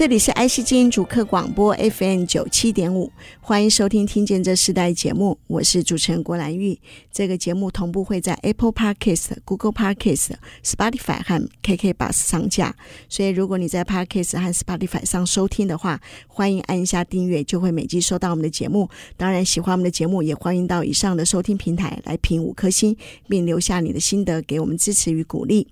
这里是爱惜之音主客广播 FM 九七点五，欢迎收听《听见这世代》节目，我是主持人郭兰玉。这个节目同步会在 Apple Podcast、Google Podcast、Spotify 和 KK Bus 上架，所以如果你在 Podcast 和 Spotify 上收听的话，欢迎按一下订阅，就会每集收到我们的节目。当然，喜欢我们的节目，也欢迎到以上的收听平台来评五颗星，并留下你的心得，给我们支持与鼓励。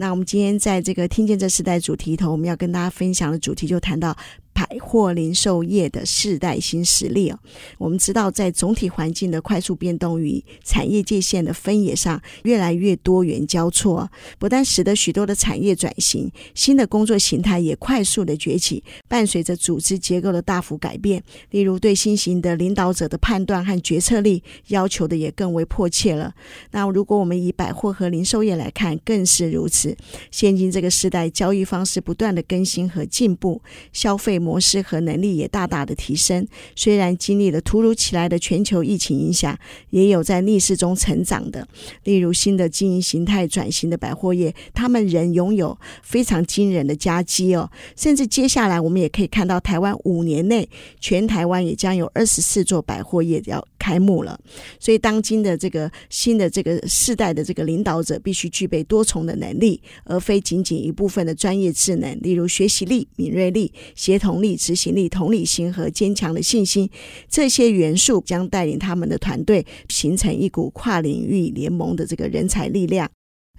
那我们今天在这个听见这时代主题头，我们要跟大家分享的主题就谈到。百货零售业的世代新实力哦，我们知道，在总体环境的快速变动与产业界限的分野上，越来越多元交错，不但使得许多的产业转型，新的工作形态也快速的崛起，伴随着组织结构的大幅改变。例如，对新型的领导者的判断和决策力要求的也更为迫切了。那如果我们以百货和零售业来看，更是如此。现今这个时代，交易方式不断的更新和进步，消费。模式和能力也大大的提升。虽然经历了突如其来的全球疫情影响，也有在逆势中成长的。例如新的经营形态转型的百货业，他们仍拥有非常惊人的加绩哦。甚至接下来我们也可以看到，台湾五年内全台湾也将有二十四座百货业要开幕了。所以，当今的这个新的这个世代的这个领导者，必须具备多重的能力，而非仅仅一部分的专业智能，例如学习力、敏锐力、协同。力、执行力、同理心和坚强的信心，这些元素将带领他们的团队形成一股跨领域联盟的这个人才力量。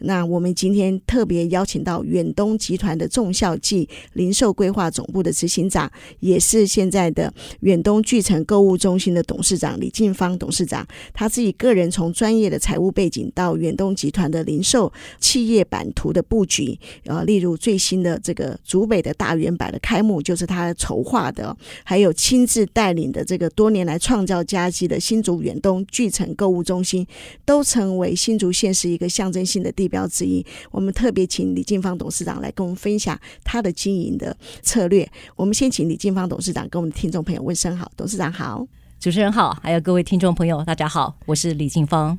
那我们今天特别邀请到远东集团的重孝记零售规划总部的执行长，也是现在的远东巨城购物中心的董事长李静芳董事长。他自己个人从专业的财务背景到远东集团的零售企业版图的布局，呃，例如最新的这个竹北的大远百的开幕就是他筹划的，还有亲自带领的这个多年来创造佳绩的新竹远东巨城购物中心，都成为新竹县是一个象征性的地标之一，我们特别请李静芳董事长来跟我们分享他的经营的策略。我们先请李静芳董事长跟我们的听众朋友问声好，董事长好，主持人好，还有各位听众朋友，大家好，我是李静芳。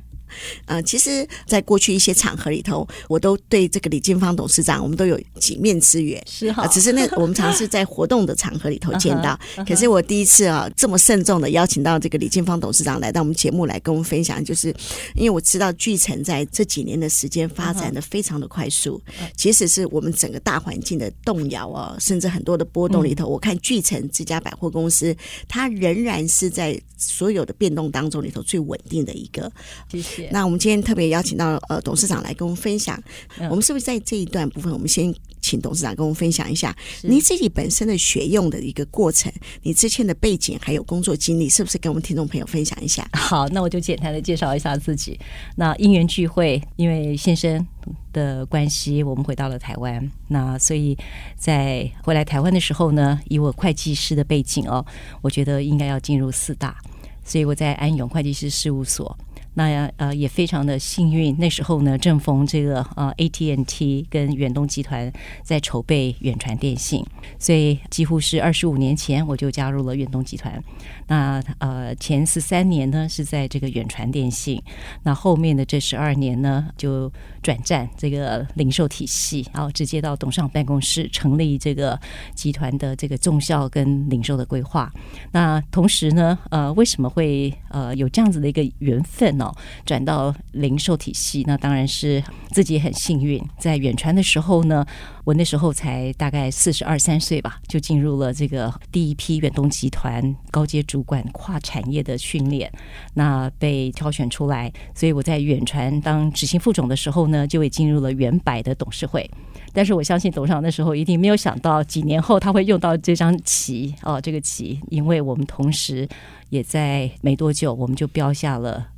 呃，其实，在过去一些场合里头，我都对这个李静芳董事长，我们都有几面之缘。是哈，只是那我们常是在活动的场合里头见到。可是我第一次啊，这么慎重的邀请到这个李静芳董事长来到我们节目来跟我们分享，就是因为我知道巨城在这几年的时间发展的非常的快速，其实是我们整个大环境的动摇啊，甚至很多的波动里头，我看巨城这家百货公司，它仍然是在所有的变动当中里头最稳定的一个。谢谢。那我们今天特别邀请到呃董事长来跟我们分享，我们是不是在这一段部分，我们先请董事长跟我们分享一下你自己本身的学用的一个过程，你之前的背景还有工作经历，是不是跟我们听众朋友分享一下？好，那我就简单的介绍一下自己。那因缘聚会，因为先生的关系，我们回到了台湾。那所以在回来台湾的时候呢，以我会计师的背景哦，我觉得应该要进入四大，所以我在安永会计师事务所。那呃也非常的幸运，那时候呢正逢这个呃 ATNT 跟远东集团在筹备远传电信，所以几乎是二十五年前我就加入了远东集团。那呃前十三年呢是在这个远传电信，那后面的这十二年呢就转战这个零售体系，然后直接到董事长办公室成立这个集团的这个综销跟零售的规划。那同时呢呃为什么会呃有这样子的一个缘分呢？转到零售体系，那当然是自己很幸运。在远传的时候呢，我那时候才大概四十二三岁吧，就进入了这个第一批远东集团高阶主管跨产业的训练，那被挑选出来。所以我在远传当执行副总的时候呢，就会进入了原百的董事会。但是我相信董事长那时候一定没有想到，几年后他会用到这张旗哦，这个旗，因为我们同时也在没多久，我们就标下了。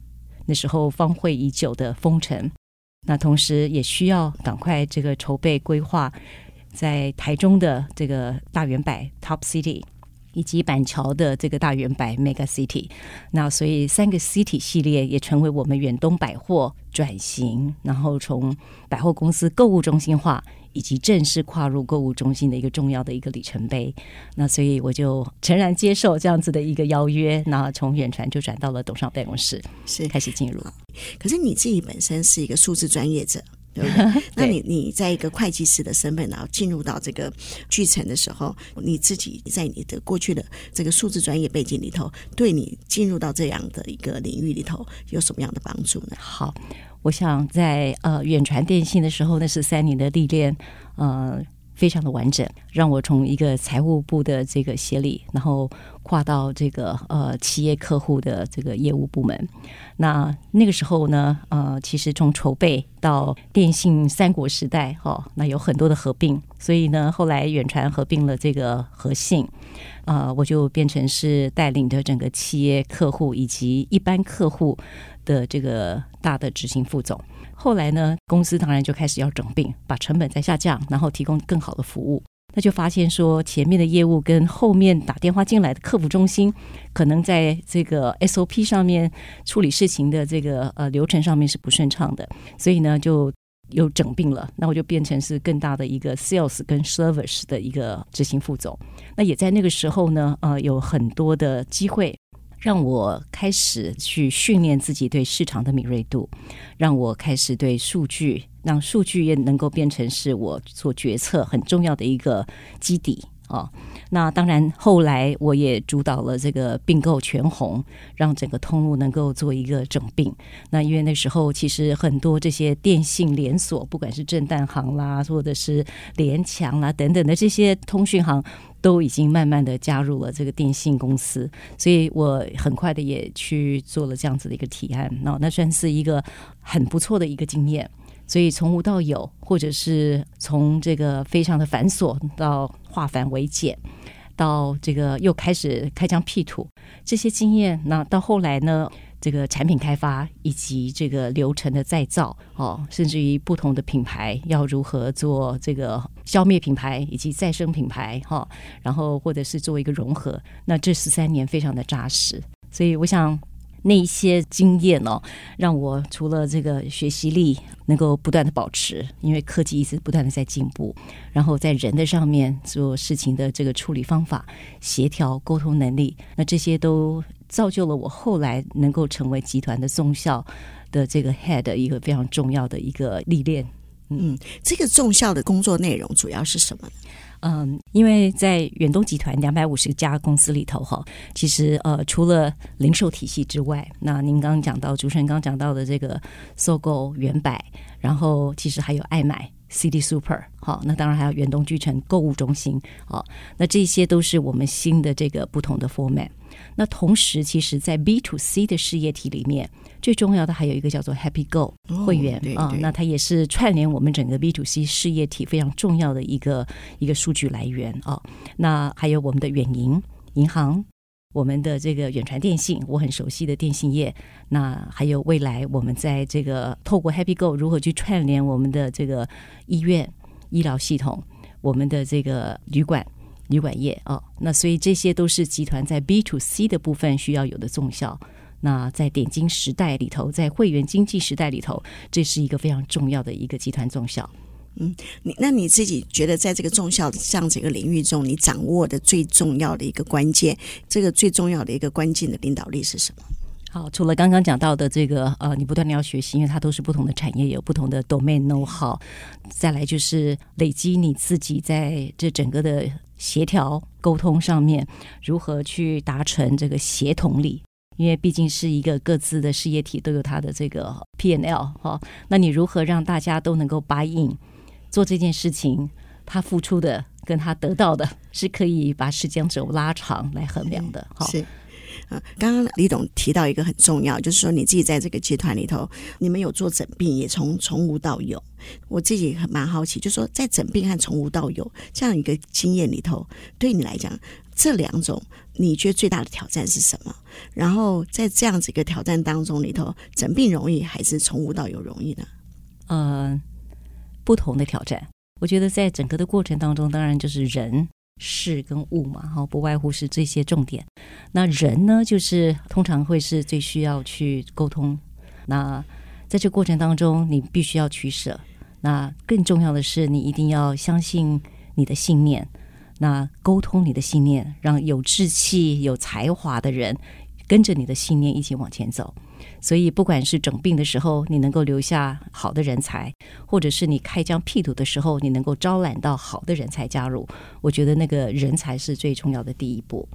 那时候方会已久的风城，那同时也需要赶快这个筹备规划，在台中的这个大圆柏 Top City 以及板桥的这个大圆百 Mega City，那所以三个 City 系列也成为我们远东百货转型，然后从百货公司购物中心化，以及正式跨入购物中心的一个重要的一个里程碑。那所以我就诚然接受这样子的一个邀约，那从远传就转到了董事长办公室，是开始进入。可是你自己本身是一个数字专业者。对不对？那你你在一个会计师的身份，然后进入到这个巨城的时候，你自己在你的过去的这个数字专业背景里头，对你进入到这样的一个领域里头有什么样的帮助呢？好，我想在呃远传电信的时候，那是三年的历练，呃。非常的完整，让我从一个财务部的这个协理，然后跨到这个呃企业客户的这个业务部门。那那个时候呢，呃，其实从筹备到电信三国时代，哈、哦，那有很多的合并，所以呢，后来远传合并了这个和信，啊、我就变成是带领着整个企业客户以及一般客户的这个大的执行副总。后来呢，公司当然就开始要整并，把成本再下降，然后提供更好的服务。那就发现说，前面的业务跟后面打电话进来的客服中心，可能在这个 SOP 上面处理事情的这个呃流程上面是不顺畅的，所以呢，就又整并了。那我就变成是更大的一个 Sales 跟 Service 的一个执行副总。那也在那个时候呢，呃，有很多的机会。让我开始去训练自己对市场的敏锐度，让我开始对数据，让数据也能够变成是我做决策很重要的一个基底啊。那当然，后来我也主导了这个并购全红，让整个通路能够做一个整并。那因为那时候其实很多这些电信连锁，不管是正旦行啦，或者是联强啦等等的这些通讯行。都已经慢慢的加入了这个电信公司，所以我很快的也去做了这样子的一个提案，那那算是一个很不错的一个经验。所以从无到有，或者是从这个非常的繁琐到化繁为简，到这个又开始开疆辟土，这些经验，那到后来呢？这个产品开发以及这个流程的再造哦，甚至于不同的品牌要如何做这个消灭品牌以及再生品牌哈、然后或者是做一个融合，那这十三年非常的扎实，所以我想那一些经验哦，让我除了这个学习力能够不断的保持，因为科技一直不断的在进步，然后在人的上面做事情的这个处理方法、协调沟通能力，那这些都。造就了我后来能够成为集团的综校的这个 head 一个非常重要的一个历练。嗯，这个综校的工作内容主要是什么？嗯，因为在远东集团两百五十家公司里头哈，其实呃除了零售体系之外，那您刚刚讲到主持人刚讲到的这个 SOGO 远百，然后其实还有爱买 City Super 好，那当然还有远东巨城购物中心好，那这些都是我们新的这个不同的 format。那同时，其实，在 B to C 的事业体里面，最重要的还有一个叫做 Happy Go 会员啊、那它也是串联我们整个 B to C 事业体非常重要的一个一个数据来源啊、哦。那还有我们的远银银行，我们的这个远传电信，我很熟悉的电信业。那还有未来，我们在这个透过 Happy Go 如何去串联我们的这个医院医疗系统，我们的这个旅馆。旅馆业哦，那所以这些都是集团在 B to C 的部分需要有的重效。那在点金时代里头，在会员经济时代里头，这是一个非常重要的一个集团重效。嗯，你那你自己觉得在这个重效这样子一个领域中，你掌握的最重要的一个关键，这个最重要的一个关键的领导力是什么？好，除了刚刚讲到的这个，呃，你不断的要学习，因为它都是不同的产业，有不同的 domain know how。再来就是累积你自己在这整个的协调沟通上面，如何去达成这个协同力？因为毕竟是一个各自的事业体都有它的这个 P N L 哈，那你如何让大家都能够 buy in 做这件事情？他付出的跟他得到的是可以把时间轴拉长来衡量的，哈。是。啊，刚刚李董提到一个很重要，就是说你自己在这个集团里头，你们有做诊病，也从从无到有。我自己很蛮好奇，就是说在诊病和从无到有这样一个经验里头，对你来讲，这两种你觉得最大的挑战是什么？然后在这样子一个挑战当中里头，诊病容易还是从无到有容易呢？呃，不同的挑战。我觉得在整个的过程当中，当然就是人事跟物嘛，哈，不外乎是这些重点。那人呢，就是通常会是最需要去沟通。那在这过程当中，你必须要取舍。那更重要的是，你一定要相信你的信念。那沟通你的信念，让有志气、有才华的人跟着你的信念一起往前走。所以，不管是整并的时候，你能够留下好的人才，或者是你开疆辟土的时候，你能够招揽到好的人才加入，我觉得那个人才是最重要的第一步。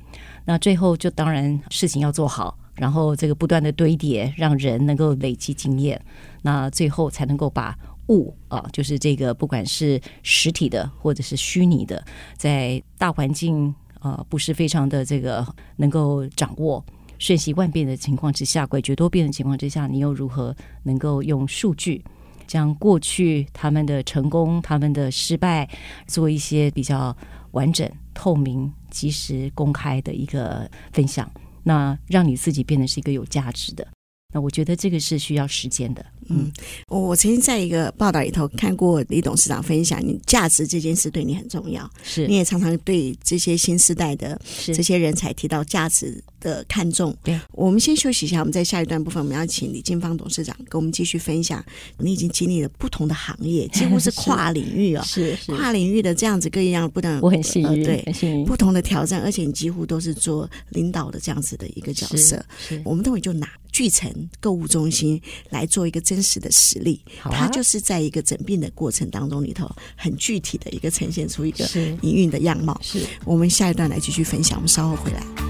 那最后，就当然事情要做好，然后这个不断的堆叠，让人能够累积经验，那最后才能够把物啊，就是这个不管是实体的或者是虚拟的，在大环境啊不是非常的这个能够掌握。瞬息万变的情况之下，诡谲多变的情况之下，你又如何能够用数据将过去他们的成功、他们的失败做一些比较完整、透明、及时、公开的一个分享？那让你自己变得是一个有价值的。那我觉得这个是需要时间的。嗯，我曾经在一个报道里头看过李董事长分享，你价值这件事对你很重要。是，你也常常对这些新时代的这些人才提到价值的看重。对，我们先休息一下，我们在下一段部分，我们要请李金芳董事长跟我们继续分享。你已经经历了不同的行业，几乎是跨领域 哦，是是跨领域的这样子各样不等。我很幸运，呃、对，很幸运。不同的挑战，而且你几乎都是做领导的这样子的一个角色。我们等会就拿巨城购物中心来做一个真实的实例。啊、它就是在一个整并的过程当中里头，很具体的一个呈现出一个营运的样貌。是，我们下一段来继续分享，我们稍后回来。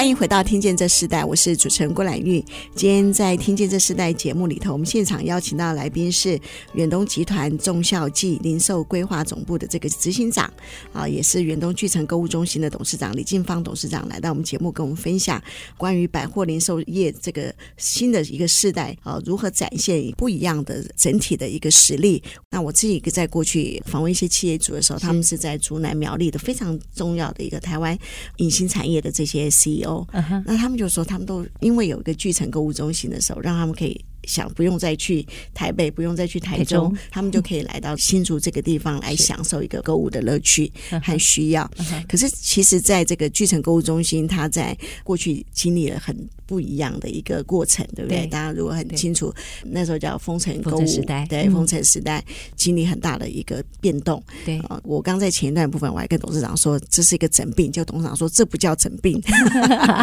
欢迎回到《听见这世代》，我是主持人郭兰玉。今天在《听见这世代》节目里头，我们现场邀请到的来宾是远东集团忠孝纪零售规划总部的这个执行长啊，也是远东巨城购物中心的董事长李静芳董事长，来到我们节目跟我们分享关于百货零售业这个新的一个世代啊，如何展现不一样的整体的一个实力。那我自己在过去访问一些企业主的时候，他们是在竹南苗栗的非常重要的一个台湾隐形产业的这些 CEO。Uh huh. 那他们就说，他们都因为有一个巨城购物中心的时候，让他们可以。想不用再去台北，不用再去台中，他们就可以来到新竹这个地方来享受一个购物的乐趣和需要。是可是，其实在这个巨城购物中心，它在过去经历了很不一样的一个过程，对不对？对大家如果很清楚，那时候叫丰城购物时代，对，丰城时代经历很大的一个变动。对啊，我刚在前一段部分，我还跟董事长说这是一个整病，就董事长说这不叫整并。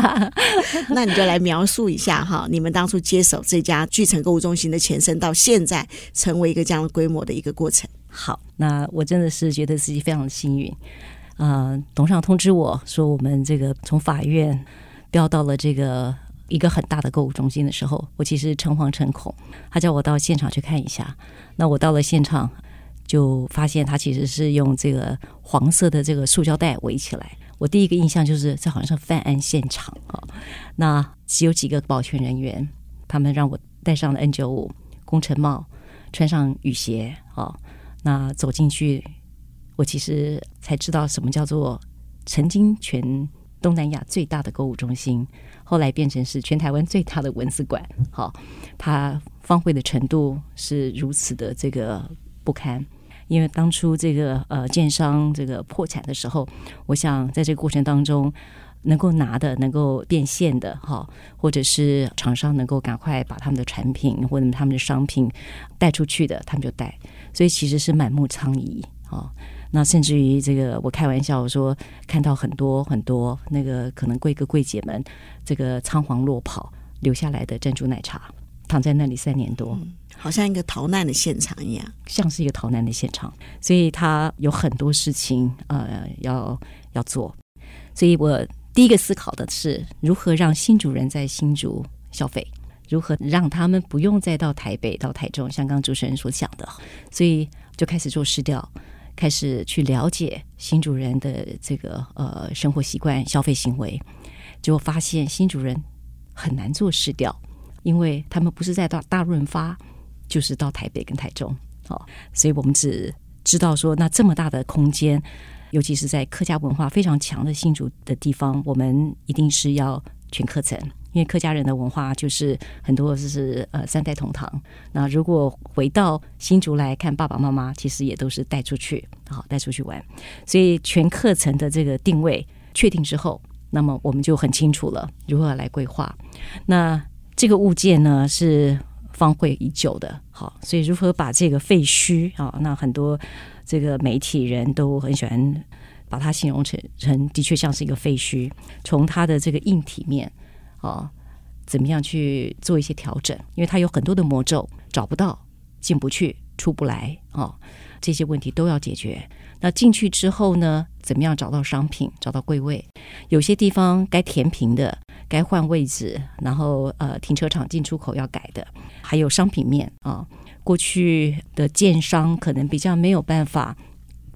那你就来描述一下哈，你们当初接手这家巨城。购物中心的前身到现在成为一个这样的规模的一个过程。好，那我真的是觉得自己非常幸运。呃，董事长通知我说，我们这个从法院调到了这个一个很大的购物中心的时候，我其实诚惶诚恐。他叫我到现场去看一下。那我到了现场，就发现他其实是用这个黄色的这个塑胶袋围起来。我第一个印象就是这好像是犯案现场啊。那只有几个保全人员，他们让我。戴上了 N95 工程帽，穿上雨鞋，哦，那走进去，我其实才知道什么叫做曾经全东南亚最大的购物中心，后来变成是全台湾最大的文字馆，好，它荒废的程度是如此的这个不堪，因为当初这个呃建商这个破产的时候，我想在这个过程当中。能够拿的、能够变现的，哈，或者是厂商能够赶快把他们的产品或者他们的商品带出去的，他们就带。所以其实是满目疮痍啊。那甚至于这个，我开玩笑我说，看到很多很多那个可能贵哥贵姐们这个仓皇落跑留下来的珍珠奶茶，躺在那里三年多，嗯，好像一个逃难的现场一样，像是一个逃难的现场。所以他有很多事情呃要要做，所以我。第一个思考的是如何让新主人在新竹消费，如何让他们不用再到台北、到台中，像刚主持人所讲的，所以就开始做市调，开始去了解新主人的这个呃生活习惯、消费行为，结果发现新主人很难做市调，因为他们不是在到大润发，就是到台北跟台中，哦，所以我们只知道说那这么大的空间。尤其是在客家文化非常强的新竹的地方，我们一定是要全课程，因为客家人的文化就是很多就是呃三代同堂。那如果回到新竹来看爸爸妈妈，其实也都是带出去，好带出去玩。所以全课程的这个定位确定之后，那么我们就很清楚了如何来规划。那这个物件呢是荒废已久的，好，所以如何把这个废墟啊，那很多这个媒体人都很喜欢把它形容成成的确像是一个废墟。从它的这个硬体面啊，怎么样去做一些调整？因为它有很多的魔咒，找不到，进不去，出不来啊，这些问题都要解决。那进去之后呢，怎么样找到商品，找到柜位？有些地方该填平的。该换位置，然后呃，停车场进出口要改的，还有商品面啊。过去的建商可能比较没有办法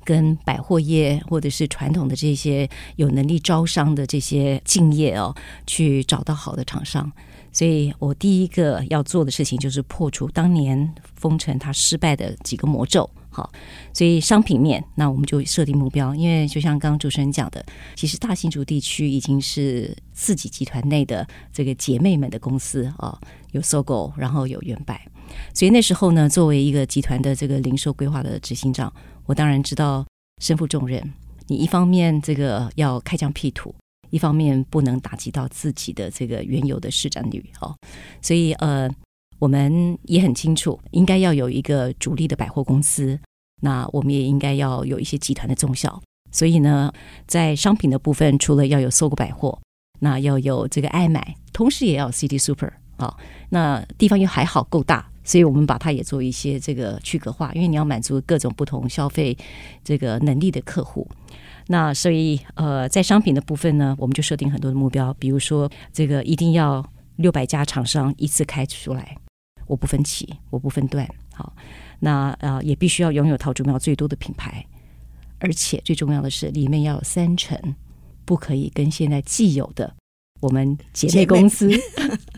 跟百货业或者是传统的这些有能力招商的这些敬业哦，去找到好的厂商。所以我第一个要做的事情就是破除当年封城它失败的几个魔咒。好，所以商品面，那我们就设定目标，因为就像刚刚主持人讲的，其实大新竹地区已经是自己集团内的这个姐妹们的公司啊，有搜狗然后有原百，所以那时候呢，作为一个集团的这个零售规划的执行长，我当然知道身负重任，你一方面这个要开疆辟土，一方面不能打击到自己的这个原有的市占率哦，所以呃。我们也很清楚，应该要有一个主力的百货公司，那我们也应该要有一些集团的中小。所以呢，在商品的部分，除了要有搜狗百货，那要有这个爱买，同时也要 City Super 好，那地方又还好够大，所以我们把它也做一些这个区隔化，因为你要满足各种不同消费这个能力的客户。那所以呃，在商品的部分呢，我们就设定很多的目标，比如说这个一定要六百家厂商一次开出来。我不分期，我不分段，好，那呃也必须要拥有桃竹苗最多的品牌，而且最重要的是里面要有三成不可以跟现在既有的我们姐妹公司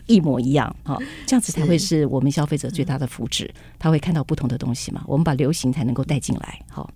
一模一样，好，这样子才会是我们消费者最大的福祉，他会看到不同的东西嘛，我们把流行才能够带进来，好，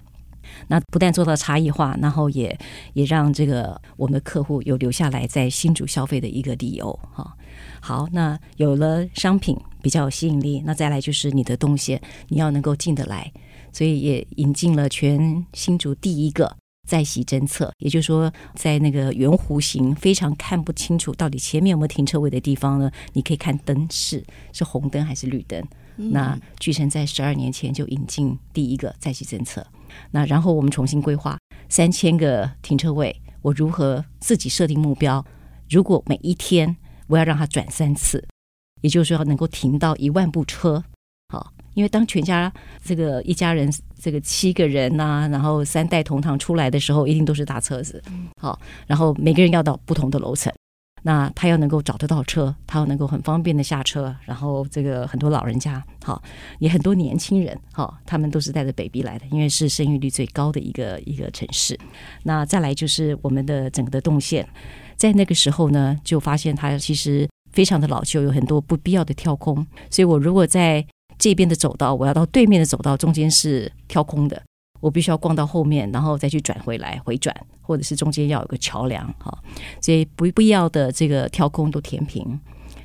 那不但做到差异化，然后也也让这个我们的客户有留下来在新竹消费的一个理由，哈。好，那有了商品比较有吸引力，那再来就是你的东西，你要能够进得来，所以也引进了全新竹第一个在席侦测，也就是说，在那个圆弧形非常看不清楚到底前面有没有停车位的地方呢，你可以看灯是是红灯还是绿灯。嗯、那巨城在十二年前就引进第一个在席侦测，那然后我们重新规划三千个停车位，我如何自己设定目标？如果每一天。我要让它转三次，也就是说要能够停到一万部车，好，因为当全家这个一家人这个七个人呐、然后三代同堂出来的时候，一定都是大车子，好，然后每个人要到不同的楼层，那他要能够找得到车，他要能够很方便的下车，然后这个很多老人家，好，也很多年轻人，好，他们都是带着 baby 来的，因为是生育率最高的一个一个城市，那再来就是我们的整个的动线。在那个时候呢，就发现它其实非常的老旧，有很多不必要的跳空。所以我如果在这边的走道，我要到对面的走道，中间是跳空的，我必须要逛到后面，然后再去转回来回转，或者是中间要有个桥梁哈。所以不必要的这个跳空都填平。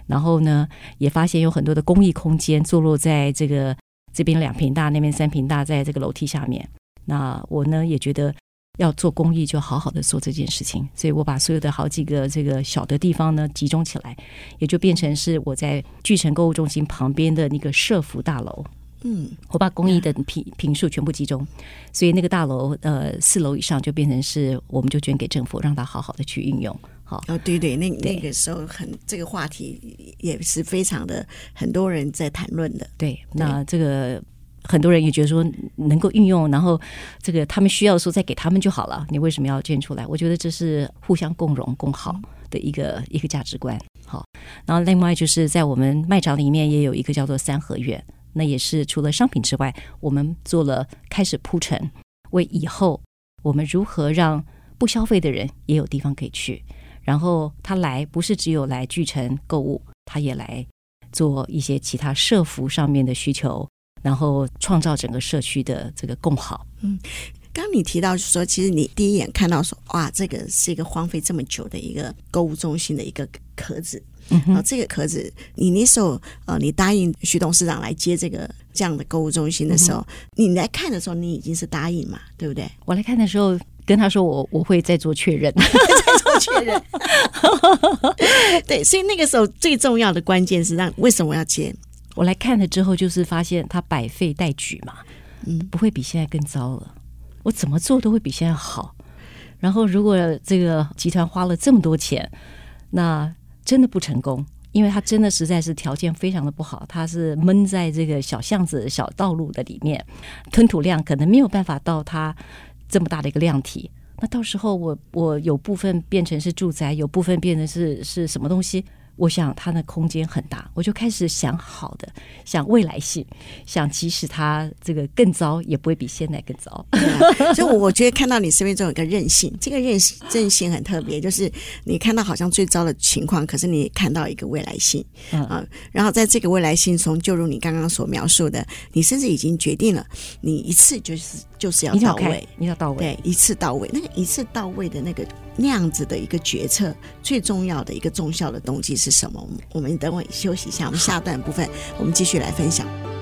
然后呢，也发现有很多的公益空间坐落在这个这边两平大，那边三平大，在这个楼梯下面。那我呢也觉得。要做公益，就好好的做这件事情。所以我把所有的好几个这个小的地方呢集中起来，也就变成是我在巨城购物中心旁边的那个社福大楼。嗯，我把公益的坪坪数全部集中，所以那个大楼呃四楼以上就变成是我们就捐给政府，让他好好的去运用。好，哦，对对，那那个时候很这个话题也是非常的很多人在谈论的。对，那这个。很多人也觉得说能够运用，然后这个他们需要的时候再给他们就好了。你为什么要捐出来？我觉得这是互相共荣共好的一个一个价值观。好，然后另外就是在我们卖场里面也有一个叫做三合院，那也是除了商品之外，我们做了开始铺陈，为以后我们如何让不消费的人也有地方可以去，然后他来不是只有来聚城购物，他也来做一些其他社服上面的需求。然后创造整个社区的这个共好。嗯，刚刚你提到说，其实你第一眼看到说，哇，这个是一个荒废这么久的一个购物中心的一个壳子，嗯、然后这个壳子，你那时候呃，你答应徐董事长来接这个这样的购物中心的时候，嗯、你来看的时候，你已经是答应嘛，对不对？我来看的时候，跟他说我我会再做确认，再做确认。对，所以那个时候最重要的关键是让为什么要接？我来看了之后，就是发现他百废待举嘛，嗯，不会比现在更糟了。我怎么做都会比现在好。然后，如果这个集团花了这么多钱，那真的不成功，因为它真的实在是条件非常的不好，它是闷在这个小巷子、小道路的里面，吞吐量可能没有办法到它这么大的一个量体。那到时候我我有部分变成是住宅，有部分变成是是什么东西？我想它的空间很大，我就开始想好的，想未来性，想即使它这个更糟，也不会比现在更糟。啊、所以，我我觉得看到你身边中有一个韧性，这个韧性韧性很特别，就是你看到好像最糟的情况，可是你看到一个未来性啊。然后在这个未来性中，就如你刚刚所描述的，你甚至已经决定了，你一次就是就是要到位，你要到位，对，一次到位。那个一次到位的那个。那样子的一个决策，最重要的一个重效的动机是什么？我们等会休息一下，我们下段部分我们继续来分享。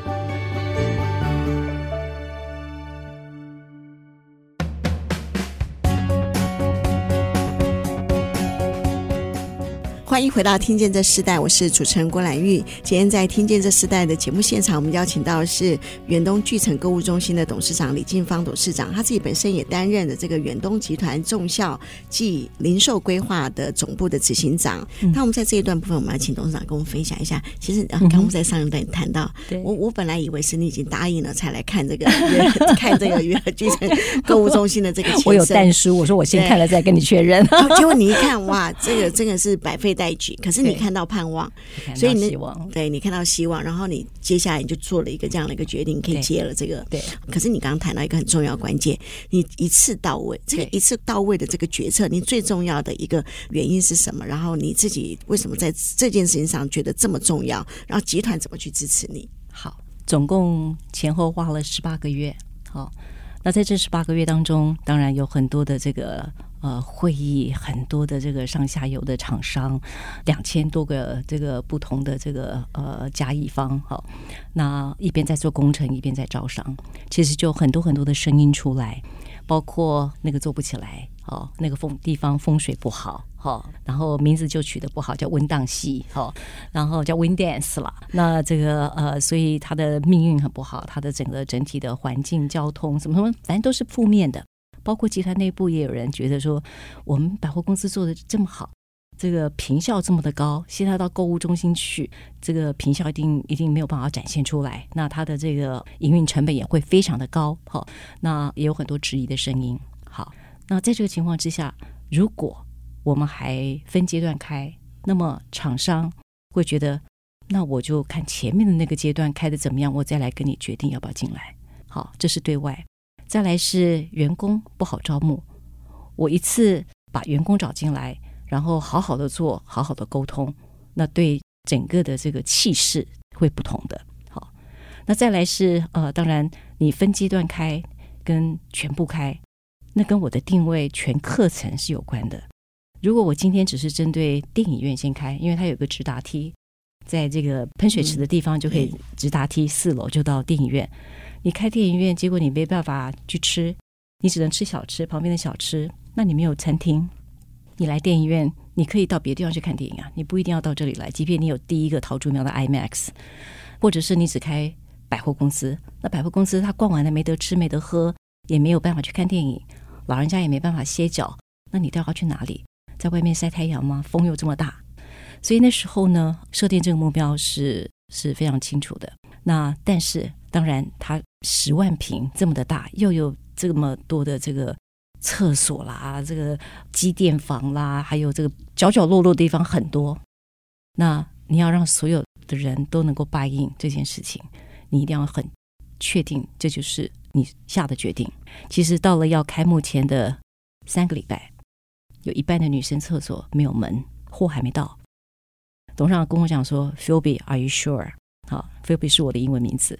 欢迎回到《听见这时代》，我是主持人郭兰玉。今天在《听见这时代》的节目现场，我们邀请到的是远东巨城购物中心的董事长李静芳董事长，他自己本身也担任了这个远东集团众效暨零售规划的总部的执行长。嗯、那我们在这一段部分，我们要请董事长跟我们分享一下。其实，刚刚我们在上一段谈到，嗯、我我本来以为是你已经答应了才来看这个 看这个远东巨城购物中心的这个。我有但书，我说我先看了再跟你确认。结果你一看，哇，这个真的是百废。待举，可是你看到盼望，所以你对你看到希望，然后你接下来你就做了一个这样的一个决定，可以接了这个。对，可是你刚刚谈到一个很重要关键，你一次到位，这个一次到位的这个决策，你最重要的一个原因是什么？然后你自己为什么在这件事情上觉得这么重要？然后集团怎么去支持你？好，总共前后花了十八个月。好，那在这十八个月当中，当然有很多的这个。呃，会议很多的这个上下游的厂商，两千多个这个不同的这个呃甲乙方，好，那一边在做工程，一边在招商，其实就很多很多的声音出来，包括那个做不起来，哦，那个风地方风水不好，好，然后名字就取得不好，叫温当系，好，然后叫 Wind Dance 了，那这个呃，所以它的命运很不好，它的整个整体的环境、交通什么什么，反正都是负面的。包括集团内部也有人觉得说，我们百货公司做的这么好，这个坪效这么的高，现在到购物中心去，这个坪效一定一定没有办法展现出来，那它的这个营运成本也会非常的高。好，那也有很多质疑的声音。好，那在这个情况之下，如果我们还分阶段开，那么厂商会觉得，那我就看前面的那个阶段开的怎么样，我再来跟你决定要不要进来。好，这是对外。再来是员工不好招募，我一次把员工找进来，然后好好的做，好好的沟通，那对整个的这个气势会不同的。好，那再来是呃，当然你分阶段开跟全部开，那跟我的定位全课程是有关的。如果我今天只是针对电影院先开，因为它有个直达梯，在这个喷水池的地方就可以直达梯四楼就到电影院。你开电影院，结果你没办法去吃，你只能吃小吃，旁边的小吃。那你没有餐厅，你来电影院，你可以到别的地方去看电影啊，你不一定要到这里来。即便你有第一个桃竹苗的 IMAX，或者是你只开百货公司，那百货公司他逛完了没得吃没得喝，也没有办法去看电影，老人家也没办法歇脚，那你都要去哪里？在外面晒太阳吗？风又这么大，所以那时候呢，设定这个目标是是非常清楚的。那但是当然它。十万平这么的大，又有这么多的这个厕所啦，这个机电房啦，还有这个角角落落的地方很多。那你要让所有的人都能够 buy in 这件事情，你一定要很确定，这就是你下的决定。其实到了要开幕前的三个礼拜，有一半的女生厕所没有门，货还没到。董事长跟我讲说：“Philby，Are you sure？” 好，Philby 是我的英文名字。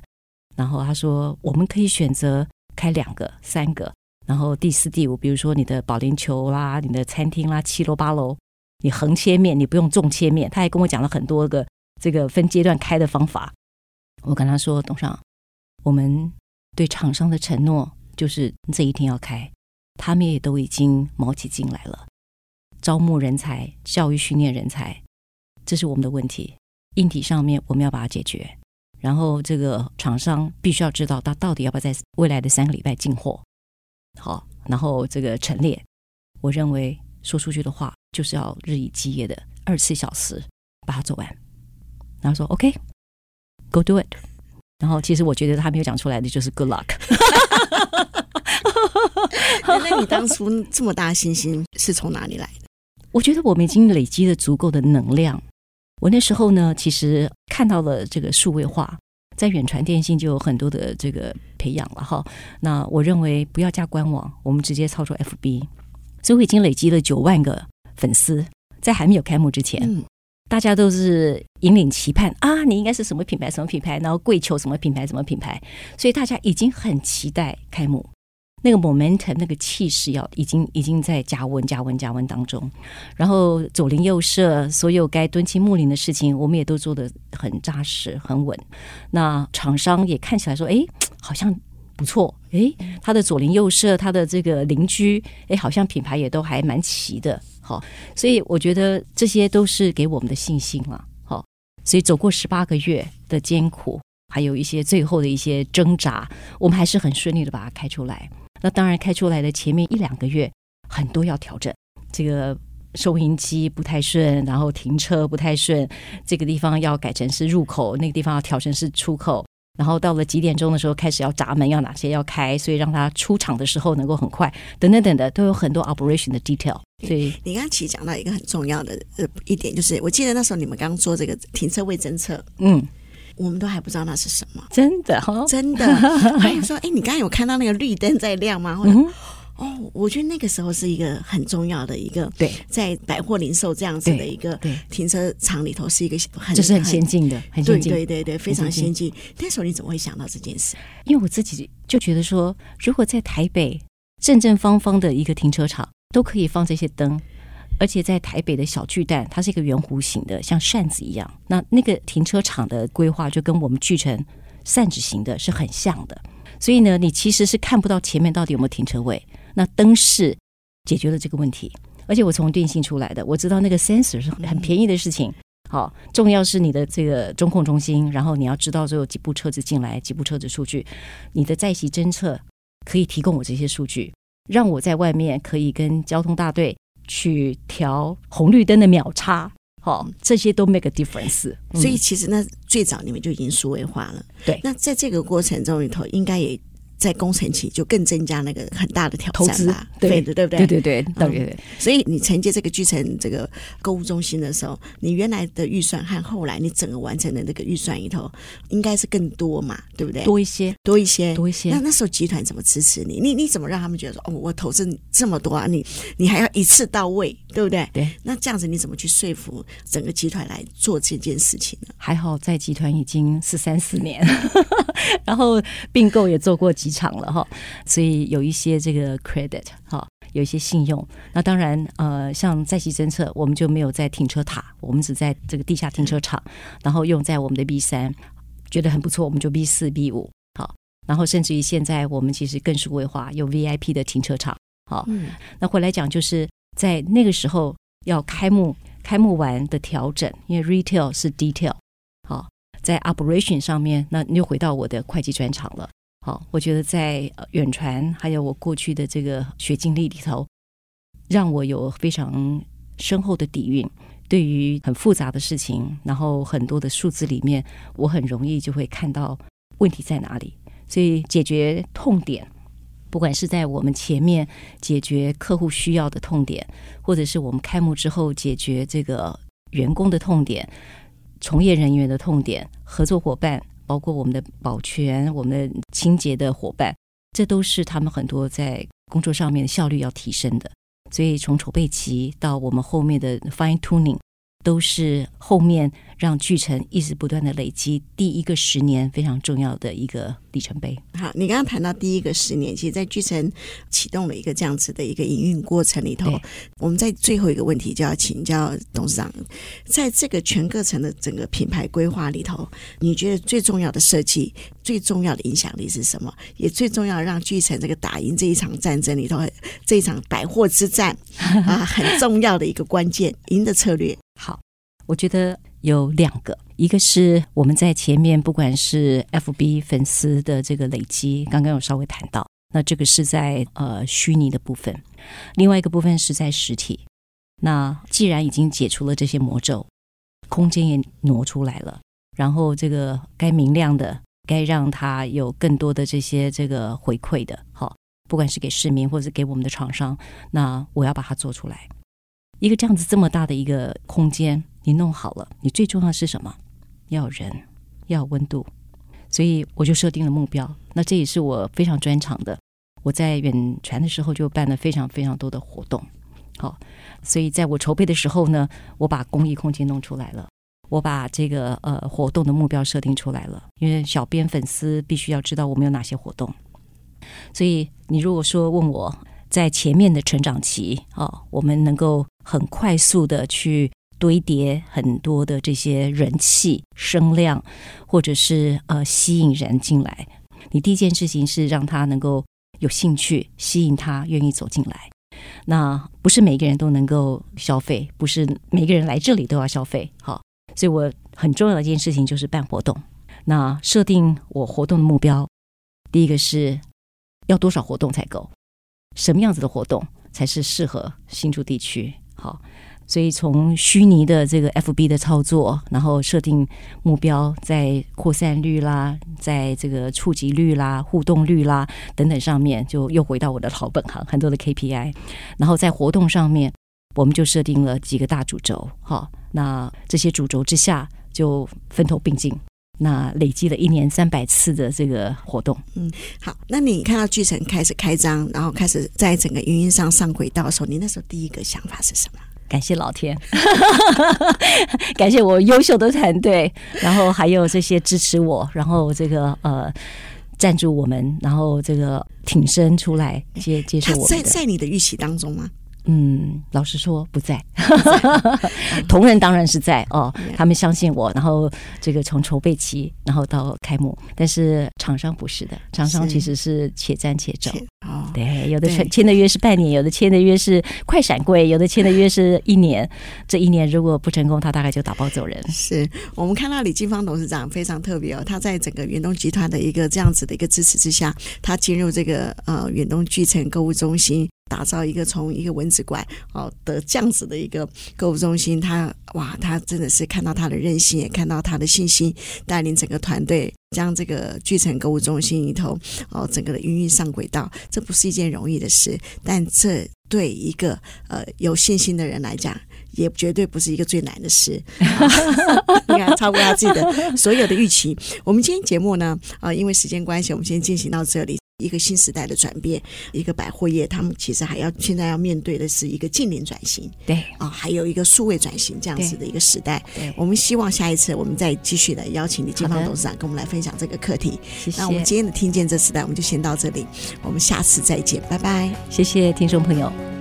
然后他说，我们可以选择开两个、三个，然后第四、第五，比如说你的保龄球啦、你的餐厅啦，七楼八楼，你横切面，你不用纵切面。他还跟我讲了很多个这个分阶段开的方法。我跟他说，董事长，我们对厂商的承诺就是这一天要开，他们也都已经卯起劲来了，招募人才、教育训练人才，这是我们的问题。硬体上面我们要把它解决，然后这个厂商必须要知道他到底要不要在未来的三个礼拜进货。好，然后这个陈列，我认为说出去的话就是要日以继夜的二十四小时把它做完。然后说 OK，Go do it。然后其实我觉得他没有讲出来的就是 Good luck。那你当初这么大的信心是从哪里来的？我觉得我们已经累积了足够的能量。我那时候呢，其实看到了这个数位化。在远传电信就有很多的这个培养了哈，那我认为不要加官网，我们直接操作 FB，所以我已经累积了九万个粉丝，在还没有开幕之前，嗯、大家都是引领期盼啊，你应该是什么品牌什么品牌，然后跪求什么品牌什么品牌，所以大家已经很期待开幕。那个 momentum，那个气势要已经已经在加温、加温、加温当中。然后左邻右舍，所有该敦亲睦邻的事情，我们也都做得很扎实、很稳。那厂商也看起来说，哎，好像不错。哎，他的左邻右舍，他的这个邻居，哎，好像品牌也都还蛮齐的。好，所以我觉得这些都是给我们的信心了。好，所以走过十八个月的艰苦，还有一些最后的一些挣扎，我们还是很顺利的把它开出来。那当然，开出来的前面一两个月很多要调整，这个收银机不太顺，然后停车不太顺，这个地方要改成是入口，那个地方要调成是出口，然后到了几点钟的时候开始要闸门要哪些要开，所以让它出厂的时候能够很快，等等等的都有很多 operation 的 detail。所以你刚刚其实讲到一个很重要的呃一点，就是我记得那时候你们刚刚做这个停车位侦测，嗯。我们都还不知道那是什么，真的真的。还有说，哎，你刚刚有看到那个绿灯在亮吗？或者、嗯、哦，我觉得那个时候是一个很重要的一个，对，在百货零售这样子的一个停车场里头是一个很，这是很先进的，很先进，对对对对，非常先进。那时候你怎么会想到这件事？因为我自己就觉得说，如果在台北正正方方的一个停车场都可以放这些灯。而且在台北的小巨蛋，它是一个圆弧形的，像扇子一样。那那个停车场的规划就跟我们巨城扇子形的是很像的。所以呢，你其实是看不到前面到底有没有停车位。那灯饰解决了这个问题。而且我从电信出来的，我知道那个 sensor 是很便宜的事情。好，重要是你的这个中控中心，然后你要知道这有几部车子进来，几部车子出去。你的在席侦测可以提供我这些数据，让我在外面可以跟交通大队。去调红绿灯的秒差，好，这些都 make a difference。所以其实那最早你们就已经数位化了。对，那在这个过程中里头，应该也。在工程期就更增加那个很大的挑战吧，对的，对不对？对对对，对对对。所以你承接这个巨城这个购物中心的时候，你原来的预算和后来你整个完成的那个预算里头，应该是更多嘛，对不对？多一些，多一些，多一些。那那时候集团怎么支持你？你你怎么让他们觉得说，哦，我投资这么多啊，你你还要一次到位，对不对？对。那这样子你怎么去说服整个集团来做这件事情呢？还好在集团已经是三四年，然后并购也做过几场了哈。所以有一些这个 credit 哈，有一些信用。那当然，呃，像在席侦测，我们就没有在停车塔，我们只在这个地下停车场，然后用在我们的 B 三，觉得很不错，我们就 B 四、B 五好。然后甚至于现在，我们其实更数位化，有 VIP 的停车场。好，嗯，那回来讲，就是在那个时候要开幕，开幕完的调整，因为 retail 是 detail。好，在 operation 上面，那你又回到我的会计专长了。好，我觉得在远传还有我过去的这个学经历里头，让我有非常深厚的底蕴。对于很复杂的事情，然后很多的数字里面，我很容易就会看到问题在哪里。所以解决痛点，不管是在我们前面解决客户需要的痛点，或者是我们开幕之后解决这个员工的痛点、从业人员的痛点、合作伙伴。包括我们的保全、我们的清洁的伙伴，这都是他们很多在工作上面的效率要提升的。所以从筹备期到我们后面的 fine tuning，都是后面让巨城一直不断的累积第一个十年非常重要的一个里程碑。好，你刚刚谈到第一个十年，其实，在巨城启动了一个这样子的一个营运过程里头，我们在最后一个问题就要请教董事长，在这个全过程的整个品牌规划里头，你觉得最重要的设计、最重要的影响力是什么？也最重要让巨城这个打赢这一场战争里头，这一场百货之战啊，很重要的一个关键，赢的策略。好，我觉得有两个，一个是我们在前面不管是 FB 粉丝的这个累积，刚刚有稍微谈到，那这个是在呃虚拟的部分，另外一个部分是在实体。那既然已经解除了这些魔咒，空间也挪出来了，然后这个该明亮的，该让它有更多的这些这个回馈的，好，不管是给市民或者给我们的厂商，那我要把它做出来。一个这样子这么大的一个空间，你弄好了，你最重要的是什么？要人，要温度，所以我就设定了目标。那这也是我非常专长的。我在远传的时候就办了非常非常多的活动，好，所以在我筹备的时候呢，我把公益空间弄出来了，我把这个呃活动的目标设定出来了。因为小编粉丝必须要知道我们有哪些活动，所以你如果说问我在前面的成长期啊，我们能够。很快速的去堆叠很多的这些人气、声量，或者是呃吸引人进来。你第一件事情是让他能够有兴趣，吸引他愿意走进来。那不是每个人都能够消费，不是每个人来这里都要消费。好，所以我很重要的一件事情就是办活动。那设定我活动的目标，第一个是要多少活动才够？什么样子的活动才是适合新竹地区？好，所以从虚拟的这个 FB 的操作，然后设定目标，在扩散率啦，在这个触及率啦、互动率啦等等上面，就又回到我的老本行，很多的 KPI。然后在活动上面，我们就设定了几个大主轴。好，那这些主轴之下就分头并进。那累积了一年三百次的这个活动，嗯，好。那你看到巨城开始开张，然后开始在整个运营上上轨道的时候，你那时候第一个想法是什么？感谢老天，感谢我优秀的团队，然后还有这些支持我，然后这个呃赞助我们，然后这个挺身出来接接受我们。在在你的预期当中吗？嗯，老实说不在，同仁当然是在哦，他们相信我，然后这个从筹备期，然后到开幕，但是厂商不是的，厂商其实是且战且走，哦，对，有的签签的约是半年，有的签的约是快闪柜，有的签的约是一年，这一年如果不成功，他大概就打包走人。是我们看到李金芳董事长非常特别哦，他在整个远东集团的一个这样子的一个支持之下，他进入这个呃远东巨城购物中心。打造一个从一个蚊子馆哦的这样子的一个购物中心，他哇，他真的是看到他的韧性，也看到他的信心，带领整个团队将这个巨诚购物中心里头哦整个的营运上轨道，这不是一件容易的事，但这对一个呃有信心的人来讲，也绝对不是一个最难的事。你看，超过他自己的所有的预期。我们今天节目呢，啊、呃，因为时间关系，我们先进行到这里。一个新时代的转变，一个百货业，他们其实还要现在要面对的是一个净零转型，对啊、哦，还有一个数位转型这样子的一个时代。我们希望下一次我们再继续的邀请李金芳董事长跟我们来分享这个课题。谢谢。那我们今天的听见这时代，我们就先到这里，我们下次再见，拜拜。谢谢听众朋友。